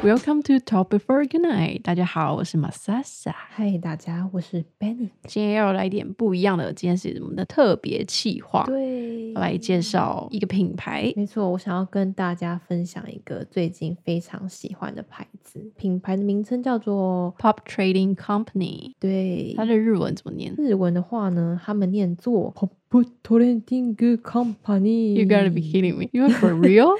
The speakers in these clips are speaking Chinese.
Welcome to Talk Before Good Night。大家好，我是 Masasa。嗨，大家，我是 Benny。今天要来点不一样的，今天是我们的特别企划，对，要来介绍一个品牌。没错，我想要跟大家分享一个最近非常喜欢的牌子，品牌的名称叫做 Pop Trading Company。对，它的日文怎么念？日文的话呢，他们念作 Pop Trading Company。You gotta be kidding me! You are for real?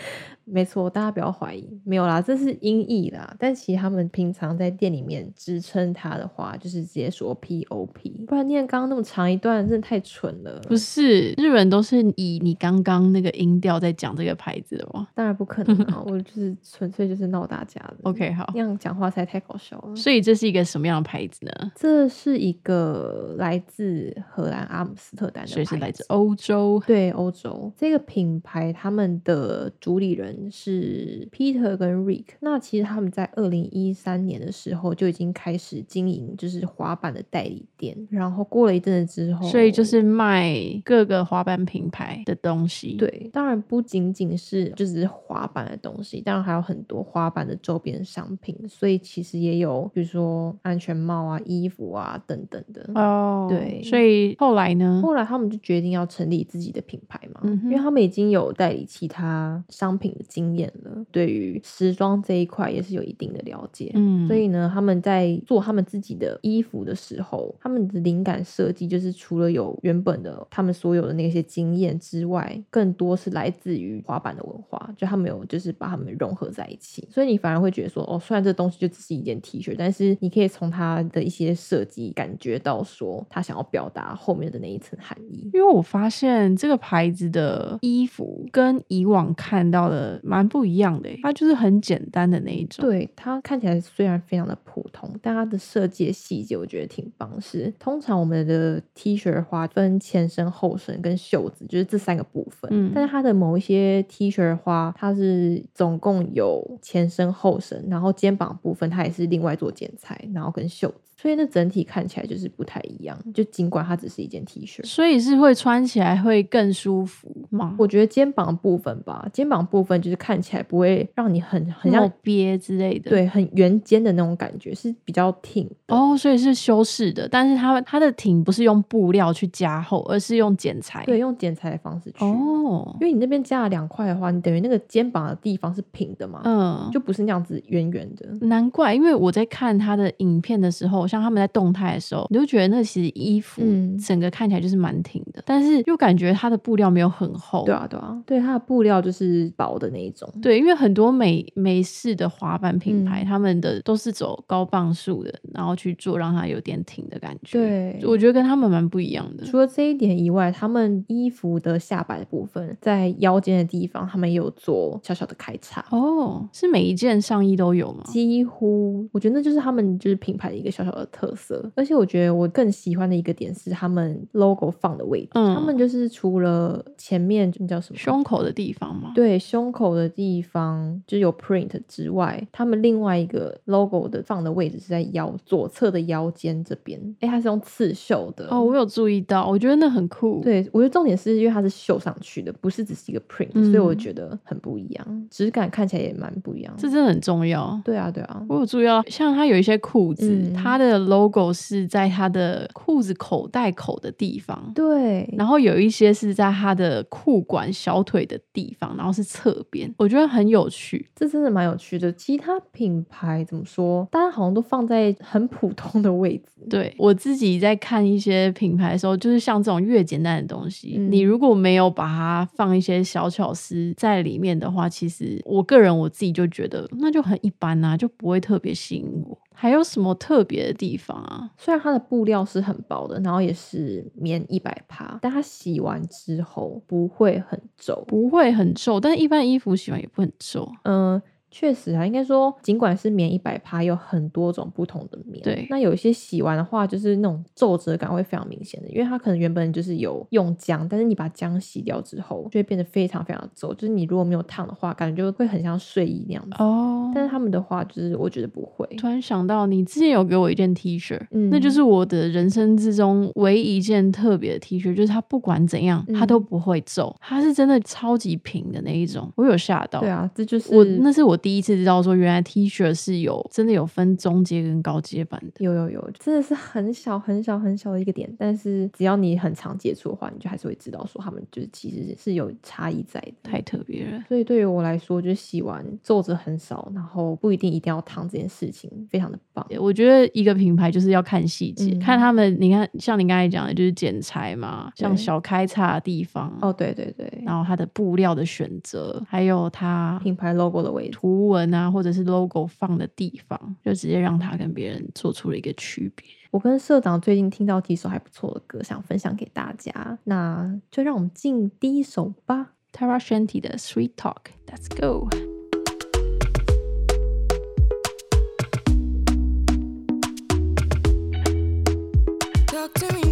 没错，大家不要怀疑，没有啦，这是音译啦。但其实他们平常在店里面支撑它的话，就是直接说 P O P，不然念刚刚那么长一段，真的太蠢了。不是，日本都是以你刚刚那个音调在讲这个牌子的吗当然不可能啊！我就是纯粹就是闹大家的。？OK，好那。样讲话实在太搞笑了。所以这是一个什么样的牌子呢？这是一个来自荷兰阿姆斯特丹的牌子，所以是来自欧洲。对欧洲这个品牌，他们的主理人是 Peter 跟 Rick。那其实他们在二零一三年的时候就已经开始经营，就是滑板的代理店。然后过了一阵子之后，所以就是卖各个滑板品牌的东西。，对，当然不仅仅是就只是滑板的东西，当然还有很多滑板的周边商品，所以其实也有比如说安全帽啊、衣服啊等等的。哦，对所以后来呢？后来他们就决定要成立自己的品牌嘛，嗯因为他们已经有代理其他商品的经验了，对于时装这一块也是有一定的了解。嗯，所以呢，他们在做他们自己的衣服的时候，他们的灵感设计就是除了有原本的他们所有的那些经验之外，更多是来自于滑板的文化，就他们有就是把他们融合在一起。所以你反而会觉得说，哦，虽然这东西就只是一件 T 恤，但是你可以从它的一些设计感觉到说，他想要表达后面的那一层含义。因为我发现这个牌子的衣服跟以往看到的蛮不一样的耶，它就是很简单的那一种。，对它看起来虽然非常的普通，但它的设计的细节我觉得挺棒。是通常我们的 T 恤的话分前身、后身跟袖子，就是这三个部分。嗯但是它的某一些 T 恤的话，它是总共有前身、后身，然后肩膀部分它也是另外做剪裁，然后跟袖子，所以那整体看起来就是不太一样。就尽管它只是一件 T 恤。所以是会穿起来会更舒服吗？我觉得肩膀部分吧，肩膀部分就是看起来不会让你很很像像憋之类的。。对，很圆肩的那种感觉，是比较挺的。哦，所以是修饰的，但是它它的挺不是用布料去加厚，而是用剪裁。对，用剪裁的方式去。哦因，为你那边加了两块的话，你等于那个肩膀的地方是平的嘛，嗯，就不是那样子圆圆的。难怪，因为我在看他的影片的时候，像他们在动态的时候，你就觉得那其实衣服嗯整个看起来就是蛮挺的，但是又感觉它的布料没有很厚。对啊，对啊，对，它的布料就是薄的那一种。对，因为很多美美式的滑板品牌，嗯他们的都是走高磅数的，然后去做让它有点挺的感觉。，对，我觉得跟他们蛮不一样的。除了这一点以外，他们衣服的下摆的部分，在腰间的地方，他们也有做小小的开叉。哦，是每一件上衣都有吗？几乎，我觉得那就是他们就是品牌的一个小小的特色。而且我觉得我更喜欢的一个点是他们 logo 放的位置，嗯他们就是除了前面那叫什么胸口的地方吗？对胸口的地方就有 print 之外，他们另外一个 logo 的放的位置是在腰左侧的腰间这边。哎，它是用刺绣的哦，我有注意到，我觉得那很酷。，对，我觉得重点是因为它是绣上去的，不是只是一个 print，、嗯所以我觉得很不一样，质感看起来也蛮不一样。这真的很重要。对啊，对啊，我有注意到，像它有一些裤子，嗯它的 logo 是在它的裤子口袋口的地方，对，然后有一些是在它的裤管小腿的地方，然后是侧边，我觉得很有趣。这真的蛮有趣的。其他品牌怎么说？大家好像都放在很普通的位置。对我自己在看一些品牌的时候，就是像这种越简单的东西，嗯你如果没有把它放一些小巧思在里面的话，其实我个人我自己就觉得那就很一般啊，就不会特别吸引我。还有什么特别的地方啊？虽然它的布料是很薄的，然后也是棉一百帕，但它洗完之后不会很皱。不会很皱，但一般衣服洗完也不会很皱。嗯、确实啊，应该说，尽管是棉一百帕，有很多种不同的棉。对那有一些洗完的话，就是那种皱褶感会非常明显的，因为它可能原本就是有用浆，但是你把浆洗掉之后，就会变得非常非常的皱。就是你如果没有烫的话，感觉就会很像睡衣那样子。哦，但是他们的话，就是我觉得不会。突然想到，你之前有给我一件 T 恤，嗯那就是我的人生之中唯一一件特别的 T 恤，就是它不管怎样，它嗯都不会皱，它是真的超级平的那一种，我有吓到。对啊，这就是我那是我第一次知道说，原来 T 恤是有真的有分中阶跟高阶版的。有有有，真的是很小很小很小的一个点，但是只要你很常接触的话，你就还是会知道说他们就是其实是有差异在的。太特别了。所以对于我来说，就是洗完皱褶很少，然后不一定一定要烫这件事情，非常的棒。我觉得一个品牌就是要看细节，嗯看他们。你看，像你刚才讲的，就是剪裁嘛，像小开叉的地方，哦，对对对，然后它的布料的选择，还有它品牌 logo 的位置。图文啊，或者是 logo 放的地方，就直接让它跟别人做出了一个区别。我跟社长最近听到几首还不错的歌，想分享给大家，那就让我们进第一首吧。Tara Shanti 的 Sweet Talk，Let's go。Talk to me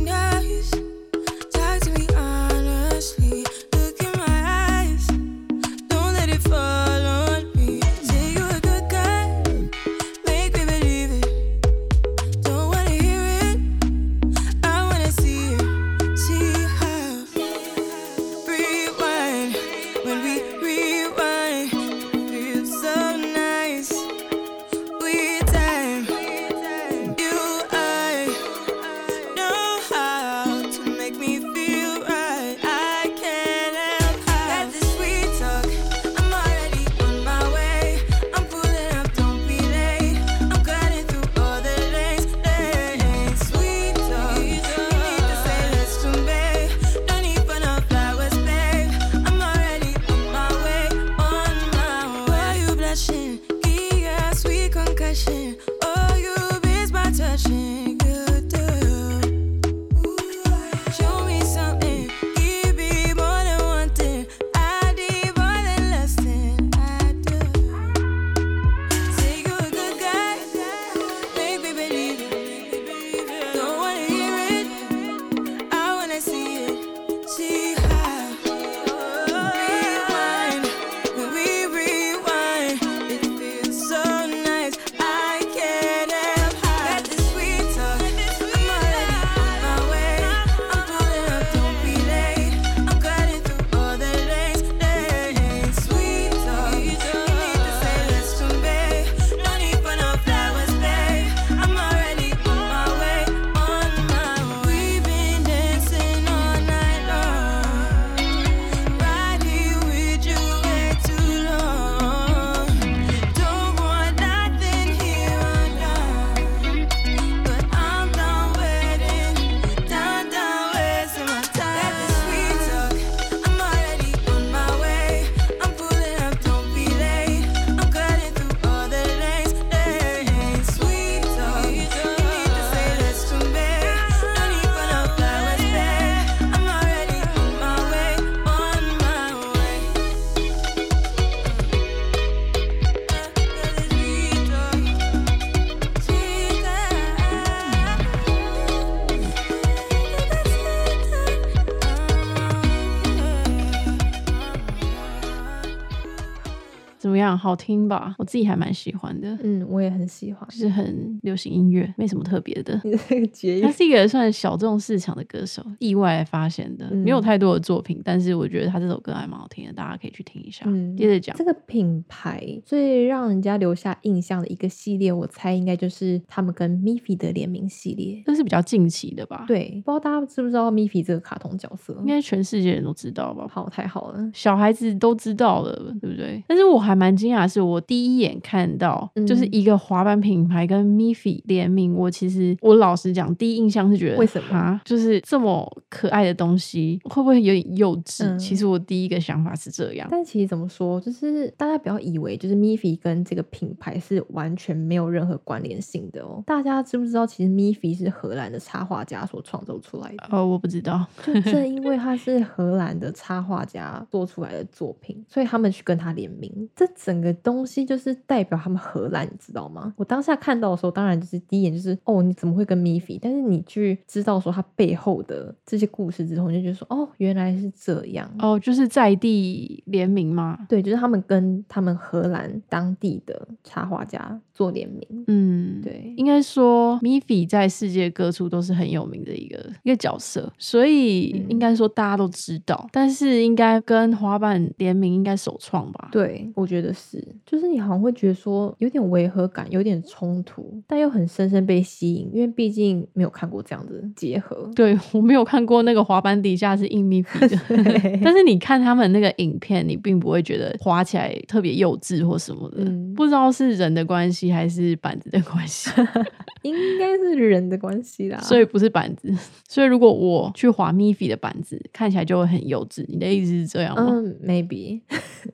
好听吧？我自己还蛮喜欢的，嗯，我也很喜欢。就是很流行音乐，没什么特别的。你的那个结语，他是一个算小众市场的歌手，意外发现的，嗯没有太多的作品，但是我觉得他这首歌还蛮好听的，大家可以去听一下。嗯接着讲这，个品牌最让人家留下印象的一个系列，我猜应该就是他们跟 Miffy 的联名系列。这是比较近期的吧？，对，不知道大家知不知道 Miffy 这个卡通角色？应该全世界人都知道吧？好，太好了。小孩子都知道了，对不对？但是我还蛮惊讶的是，我第一眼看到嗯就是一个滑板品牌跟 Miffy 联名，我其实我老实讲，第一印象是觉得为什么啊，就是这么可爱的东西会不会有点幼稚？嗯其实我第一个想法是这样。但其实怎么说，就是大家不要以为就是 Miffy 跟这个品牌是完全没有任何关联性的哦。大家知不知道，其实 Miffy 是荷兰的插画家所创作出来的？哦，我不知道，就正因为 他是荷兰的插画家做出来的作品，所以他们去跟他联名。这整个东西就是代表他们荷兰，你知道吗？我当下看到的时候，当然就是第一眼就是哦，你怎么会跟 Miffy？但是你去知道说他背后的这些故事之后，你就觉得说哦，原来是这样。哦，就是在地联名吗。对，就是他们跟他们荷兰当地的插画家做联名。嗯，对应该说 Miffy 在世界各处都是很有名的一个一个角色，所以嗯应该说大家都知道，但是应该跟滑板联名应该首创吧？，对，我觉得是，就是你好像会觉得说有点违和感，有点冲突，但又很深深被吸引，因为毕竟没有看过这样的结合。对我没有看过那个滑板底下是硬密闭的，但是你看他们那个影片，你并不会觉得滑起来特别幼稚或什么的。嗯不知道是人的关系还是板子的关系，应该是人的关系啦。所以不是板子。所以如果我去滑 Miffy 的板子，看起来就会很幼稚。你的意思是这样吗？嗯，maybe。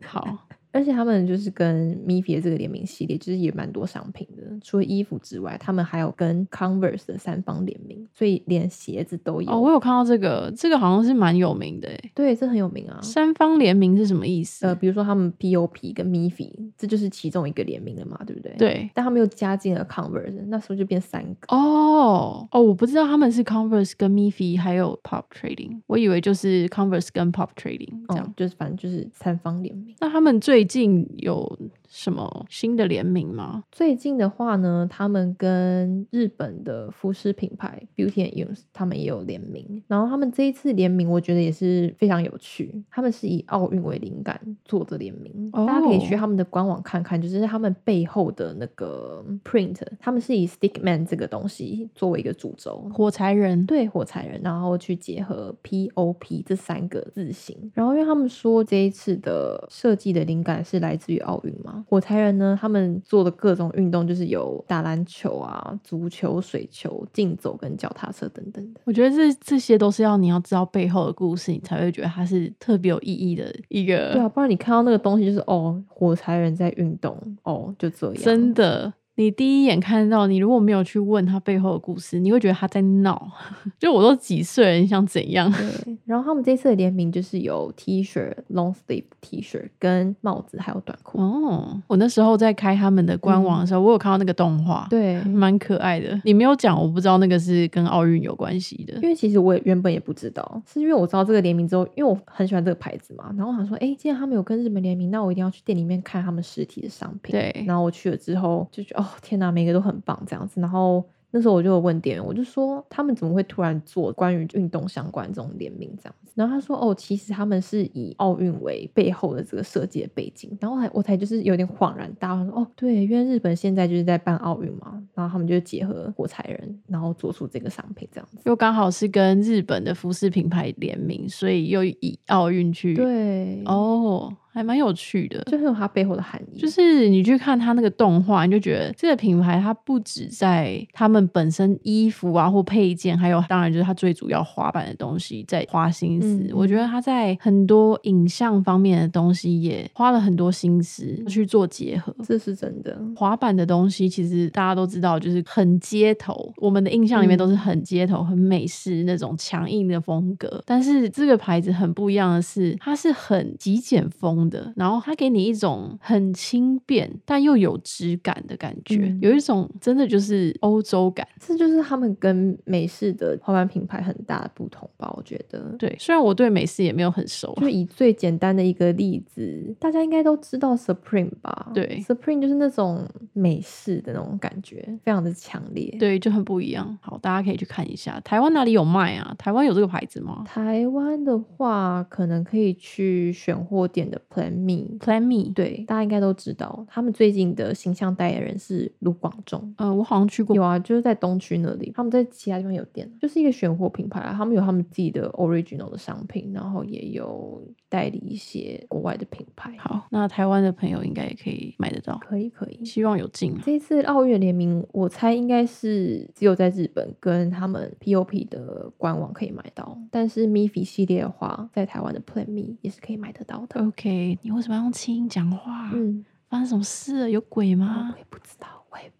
好，而且他们就是跟 Miffy 的这个联名系列，就是也蛮多商品的。除了衣服之外，他们还有跟 Converse 的三方联名，所以连鞋子都有。哦，我有看到这个，这个好像是蛮有名的诶。对，这很有名啊。三方联名是什么意思？呃，比如说他们 POP 跟 Miffy，这就是其中一个联名了嘛，对不对？。对，但他们又加进了 Converse，那时候就变三个。哦哦，我不知道他们是 Converse 跟 Miffy 还有 Pop Trading，我以为就是 Converse 跟 Pop Trading 这样。哦，就是反正就是三方联名。那他们最毕竟有什么新的联名吗？最近的话呢，他们跟日本的服饰品牌 Beauty and Use 他们也有联名，然后他们这一次联名，我觉得也是非常有趣。他们是以奥运为灵感做的联名，大家可以去哦他们的官网看看，就是他们背后的那个 print，他们是以 Stickman 这个东西作为一个主轴，火柴人，对火柴人，然后去结合 POP 这三个字形，然后因为他们说这一次的设计的灵感是来自于奥运嘛，火柴人呢，他们做的各种运动就是有打篮球啊、足球、水球、竞走跟脚踏车等等的。我觉得这这些都是要你要知道背后的故事，你才会觉得它是特别有意义的一个。对啊，不然你看到那个东西就是哦，火柴人在运动，哦，就这样，真的。你第一眼看到，你如果没有去问他背后的故事，你会觉得他在闹。就我都几岁了，你想怎样？对，然后他们这次的联名就是有 T 恤、long sleeve T 恤跟帽子，还有短裤。哦，我那时候在开他们的官网的时候，我有看到那个动画，，对，蛮可爱的。你没有讲，我不知道那个是跟奥运有关系的因。为其实我也原本也不知道，是因为我知道这个联名之后，因为我很喜欢这个牌子嘛，然后我想说，哎，既然他们有跟日本联名，那我一定要去店里面看他们实体的商品。对然后我去了之后就觉得，哦，天哪，每个都很棒这样子。然后那时候我就有问店员，我就说他们怎么会突然做关于运动相关这种联名这样子？然后他说，哦，其实他们是以奥运为背后的这个设计的背景。然后还我才就是有点恍然大悟，说，哦，对，因为日本现在就是在办奥运嘛，然后他们就结合火柴人，然后做出这个商品这样子。又刚好是跟日本的服饰品牌联名，所以又以奥运去。，对，哦，还蛮有趣的。就很有它背后的含义。就是你去看它那个动画，你就觉得这个品牌它不止在他们本身衣服啊或配件，还有当然就是它最主要滑板的东西在花心思。嗯我觉得它在很多影像方面的东西也花了很多心思去做结合。这是真的。滑板的东西其实大家都知道，就是很街头，我们的印象里面都是很街头、很美式那种强硬的风格。但是这个牌子很不一样的是，它是很极简风的，然后它给你一种很轻便但又有质感的感觉，嗯有一种真的就是欧洲感。这就是他们跟美式的滑板品牌很大的不同吧？我觉得。对，虽然我对美式也没有很熟，就以最简单的一个例子，大家应该都知道 Supreme 吧？对，Supreme 就是那种美式的那种感觉，非常的强烈。，对，就很不一样。好，大家可以去看一下，台湾哪里有卖啊？台湾有这个牌子吗台湾的话，可能可以去选货店的 Plan Me。？Plan Me，，对，大家应该都知道，他们最近的形象代言人是卢广仲。呃，我好像去过有啊，就是在东区那里，他们在其他地方有店，就是一个选货品牌啊。他们有他们自己的 original 的商品，然后也有代理一些国外的品牌。好，那台湾的朋友应该也可以买得到，可以可以。希望有进啊。这一次奥运联名，我猜应该是只有在日本跟他们 POP 的官网可以买到，但是 Miffy 系列的话，在台湾的 Plan Me 也是可以买得到的。OK，你为什么要用轻音讲话？嗯，发生什么事了？有鬼啊吗我？也不知道，我也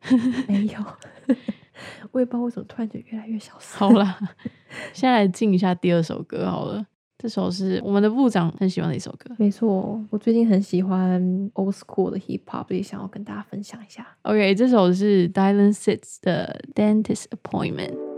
没有，我也不知道为什么突然就越来越小声。好啦，现在来进一下第二首歌好了。这首是我们的部长很喜欢的一首歌。没错，我最近很喜欢 old school 的 hip hop，也想要跟大家分享一下。OK，这首是 Dylan Sits 的 Dentist Appointment。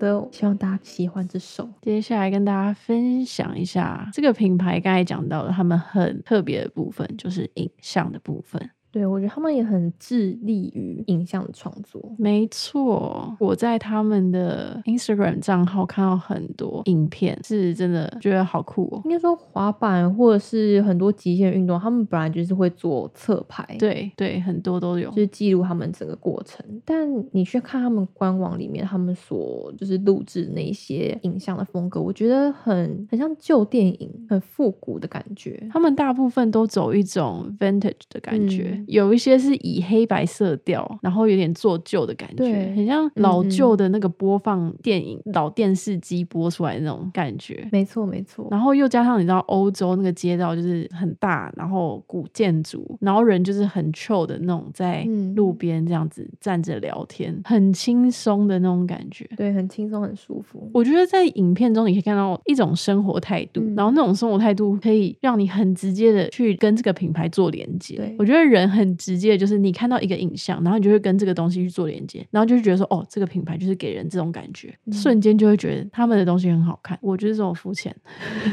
的，希望大家喜欢这首。接下来跟大家分享一下这个品牌刚才讲到了，他们很特别的部分就是影像的部分。对我觉得他们也很致力于影像的创作。没错，我在他们的 Instagram 账号看到很多影片，是真的觉得好酷哦。应该说滑板或者是很多极限运动，他们本来就是会做侧拍，，对对，很多都有就。是记录他们整个过程。但你去看他们官网里面，他们所就是录制那些影像的风格，我觉得很很像旧电影，很复古的感觉。他们大部分都走一种 vintage 的感觉，嗯有一些是以黑白色调，然后有点做旧的感觉，对很像老旧的那个播放电影、老电视机播出来的那种感觉。没错，没错。然后又加上你知道欧洲那个街道就是很大，然后古建筑，然后人就是很 chill 的那种，在嗯路边这样子站着聊天，很轻松的那种感觉。对，很轻松，很舒服。我觉得在影片中你可以看到一种生活态度，嗯然后那种生活态度可以让你很直接的去跟这个品牌做连接对。我觉得人很直接，就是你看到一个影像，然后你就会跟这个东西去做连接，然后就会觉得说，哦，这个品牌就是给人这种感觉，嗯瞬间就会觉得他们的东西很好看。我就是这种肤浅。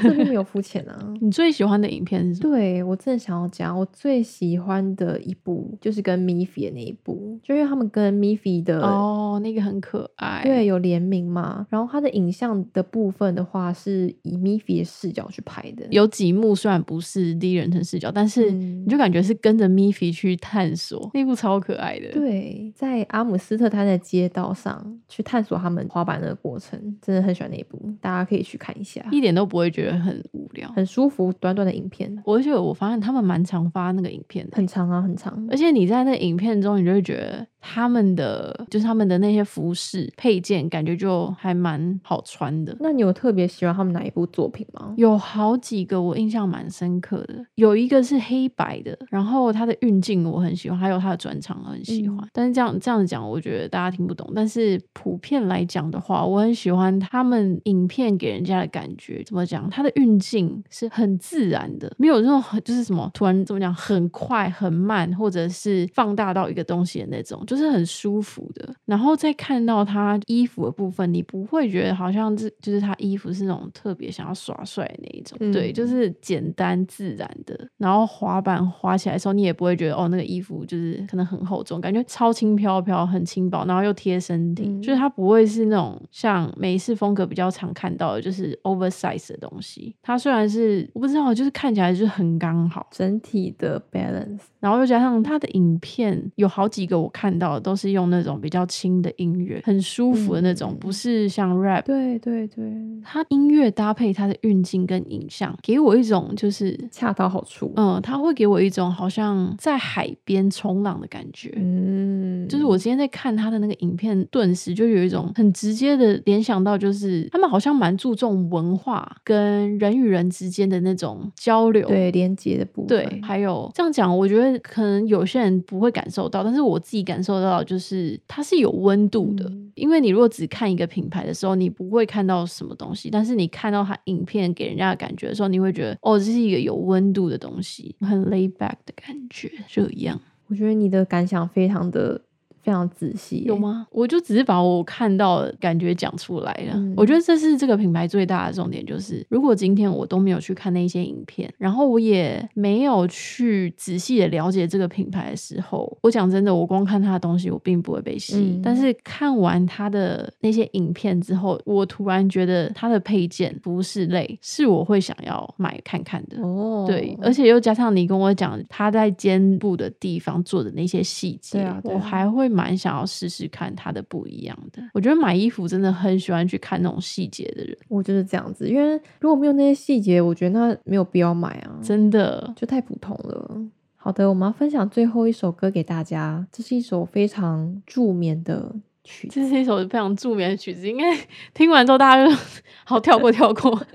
这并没有肤浅啊。你最喜欢的影片是什么？对我真的想要讲，我最喜欢的一部就是跟 Miffy 的那一部，就因为他们跟 Miffy 的哦，那个很可爱。对，有联名嘛。然后它的影像的部分的话，是以 Miffy 的视角去拍的。有几幕虽然不是第一人称视角，但是嗯你就感觉是跟着 Miffy 去探索，那部超可爱的。对，在阿姆斯特丹的街道上去探索他们滑板的过程，真的很喜欢那一部，大家可以去看一下，一点都不会觉得很无聊。很舒服，短短的影片，而且我发现他们蛮常发那个影片的，很长啊，很长。而且你在那影片中，你就会觉得他们的就是他们的那些服饰配件，感觉就还蛮好穿的。那你有特别喜欢他们哪一部作品吗？有好几个我印象蛮深刻的，有一个是黑白的，然后它的运镜我很喜欢，还有它的转场我很喜欢。嗯但是这样这样子讲，我觉得大家听不懂。但是普遍来讲的话，我很喜欢他们影片给人家的感觉。怎么讲？它的运镜是很自然的，没有那种很就是什么突然怎么讲很快很慢，或者是放大到一个东西的那种，就是很舒服的。然后再看到他衣服的部分，你不会觉得好像是就是他衣服是那种特别想要耍帅的那一种，嗯对，就是简单自然的。然后滑板滑起来的时候，你也不会觉得哦那个衣服就是可能很厚重，感觉超轻飘飘，很轻薄，然后又贴身体，嗯就是它不会是那种像美式风格比较常看到的，就是 oversize 的东西。它虽然是我不知道，就是看起来就是很刚好，整体的 balance，然后又加上它的影片有好几个我看到的都是用那种比较轻的音乐，很舒服的那种，嗯不是像 rap。对对对，它音乐搭配它的运镜跟影像，给我一种就是，恰到好处。嗯，它会给我一种好像在海边冲浪的感觉。嗯，就是我今天在看他的那个影片，顿时就有一种很直接的联想到，就是他们好像蛮注重文化跟人与人之间的那种交流。对连接的部分，对，还有这样讲，我觉得可能有些人不会感受到，但是我自己感受到，就是它是有温度的。嗯因为你如果只看一个品牌的时候，你不会看到什么东西，但是你看到它影片给人家的感觉的时候，你会觉得哦，这是一个有温度的东西，很 lay back 的感觉，这样我觉得你的感想非常的非常仔细耶，有吗？我就只是把我看到的感觉讲出来了。嗯我觉得这是这个品牌最大的重点，就是如果今天我都没有去看那些影片，然后我也没有去仔细的了解这个品牌的时候，我讲真的，我光看他的东西，我并不会被吸引。嗯但是看完他的那些影片之后，我突然觉得他的配件、服饰类是我会想要买看看的。哦，对，而且又加上你跟我讲他在肩部的地方做的那些细节，对啊对啊我还会蛮想要试试看它的不一样的。我觉得买衣服真的很喜欢去看那种细节的人，我就是这样子，因为如果没有那些细节，我觉得那没有必要买啊，真的。就太普通了。好的，我们要分享最后一首歌给大家，这是一首非常助眠的曲子。这是一首非常著名的曲子，应该 听完之后大家就 好跳过跳过。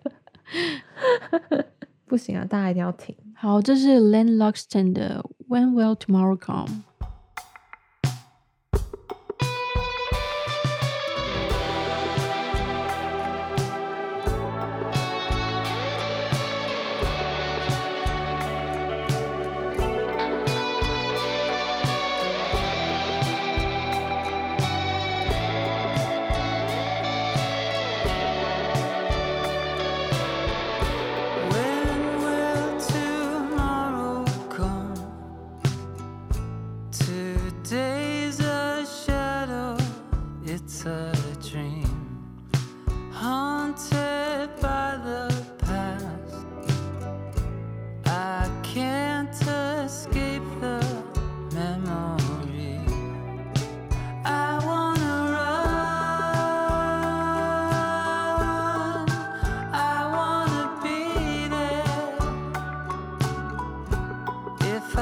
不行啊，大家一定要听。好，这是 Len Luxton 的《When Will Tomorrow Come》。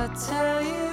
I tell you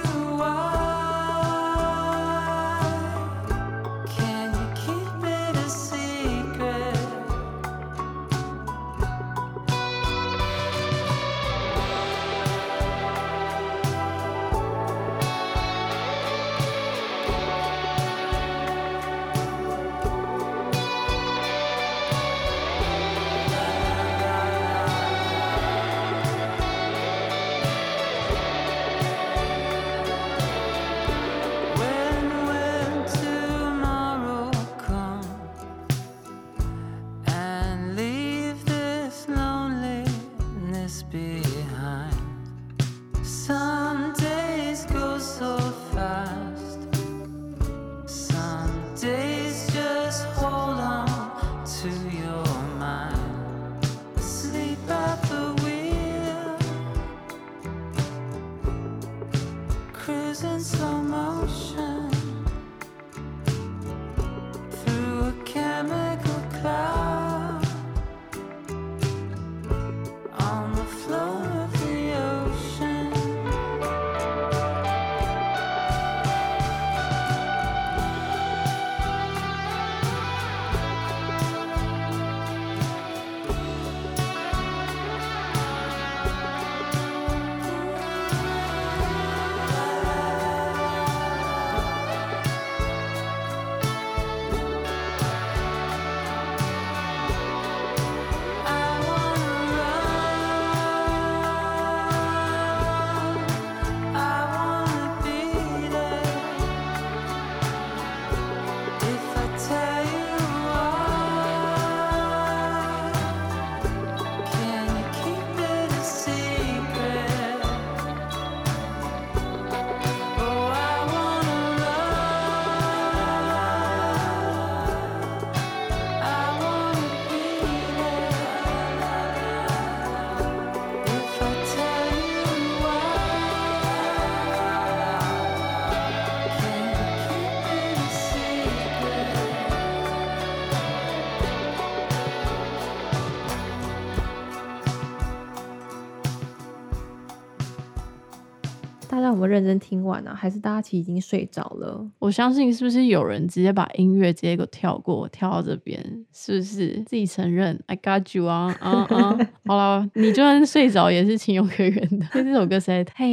我们认真听完啊？还是大家其实已经睡着了？我相信是不是有人直接把音乐直接给跳过，跳到这边，是不是自己承认？I got you 啊啊啊！好了，你就算睡着也是情有可原的。因为这首歌实在太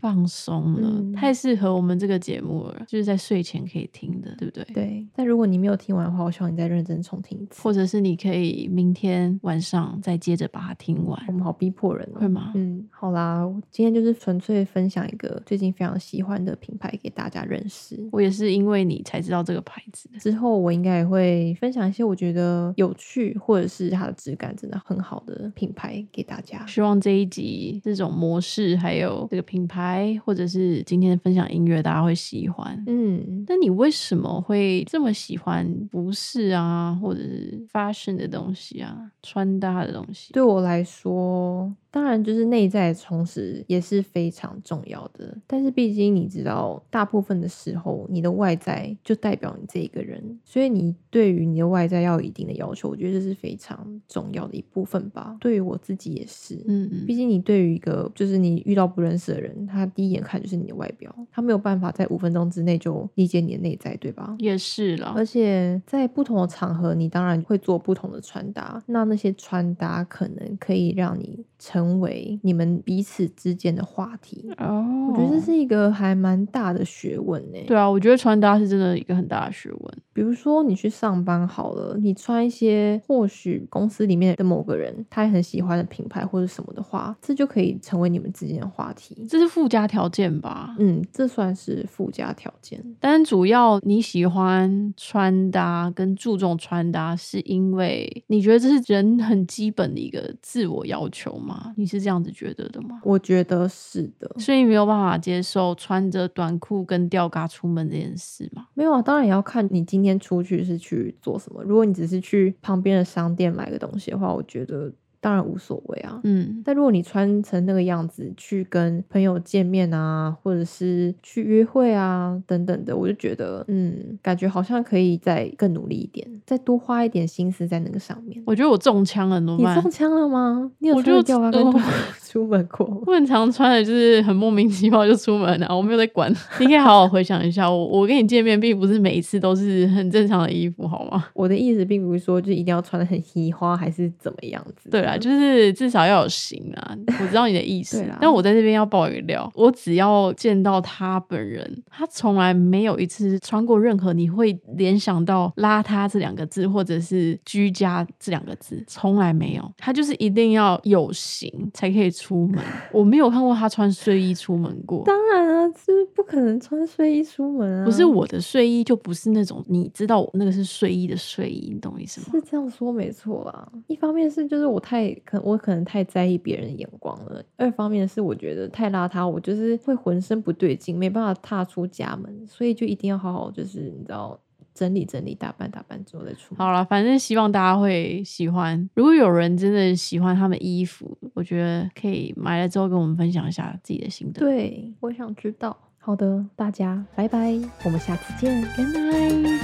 放松了，嗯太适合我们这个节目了，就是在睡前可以听的，对不对？对，但如果你没有听完的话，我希望你再认真重听一次。或者是你可以明天晚上再接着把它听完我，们好逼迫人哦，会吗？嗯，好啦，我今天就是纯粹分享一个最近非常喜欢的品牌给大家认识。我也是因为你才知道这个牌子的。之后我应该也会分享一些我觉得有趣或者是它的质感真的很好的品牌给大家。希望这一集这种模式，还有这个品牌，或者是今天分享音乐，大家会喜欢。嗯，那你为什么会这么喜欢服饰啊，或者是 fashion 的东西啊，穿搭的东西？对我来说，当然就是内在充实也是非常重要的。但是毕竟你知道，大部分的时候，你的外在就代表你这一个人，所以你对于你的外在要有一定的要求，我觉得这是非常重要的一部分吧。对于我自己也是，嗯嗯，毕竟你对于一个就是你遇到不认识的人，他第一眼看就是你的外表，他没有办法在五分钟之内就理解你的内在，对吧？也是啦而。且在不同的场合，你当然会做不同的穿搭。那那些穿搭可能可以让你成为你们彼此之间的话题。哦，我觉得这是一个还蛮大的学问呢。对啊，我觉得穿搭是真的一个很大的学问。比如说你去上班好了，你穿一些或许公司里面的某个人他也很喜欢的品牌或者什么的话，这就可以成为你们之间的话题。这是附加条件吧？嗯，这算是附加条件。但主要你喜欢穿搭跟注重穿搭，是因为你觉得这是人很基本的一个自我要求吗？吗？你是这样子觉得的吗？我觉得是的，所以没有办法接受穿着短裤跟吊嘎出门这件事吗？没有啊，当然也要看你今天出去是去做什么。如果你只是去旁边的商店买个东西的话，我觉得当然无所谓啊。嗯，但如果你穿成那个样子去跟朋友见面啊，或者是去约会啊等等的，我就觉得，嗯，感觉好像可以再更努力一点，再多花一点心思在那个上面。我觉得我中枪了，怎么办你中？枪了吗？你有我穿吊嘎跟短裤出门过吗？我很常穿的就是很莫名其妙就出门啊，我没有在管。你可以好好回想一下，我我跟你见面并不是每一次都是很正常的衣服，好吗？我的意思并不是说就一定要穿的很嘻花还是怎么样子。对啦，就是至少要有型啊。我知道你的意思啦，但我在这边要爆一个料，我只要见到他本人，他从来没有一次穿过任何你会联想到邋遢这两个字，或者是居家这两个字，从来没有。他就是一定要有型才可以出门。我没有看过他穿睡衣出门过。当然啊，就是不可能穿睡衣出门啊。不是我的睡衣，就不是那种你知道我那个是睡衣的睡衣，你懂我意思吗？是这样说没错啦。一方面是就是我太可我可能太在意别人的眼光了，二方面是我觉得太邋遢，我就是会浑身不对劲，没办法踏出家门，所以就一定要好好就是你知道整理整理、打扮打扮之后再出门。好了，反正希望大家会喜欢。如果有人真的喜欢他们衣服，我觉得可以买了之后跟我们分享一下自己的心得。对，我想知道。好的，大家拜拜，我们下次见。，Good night。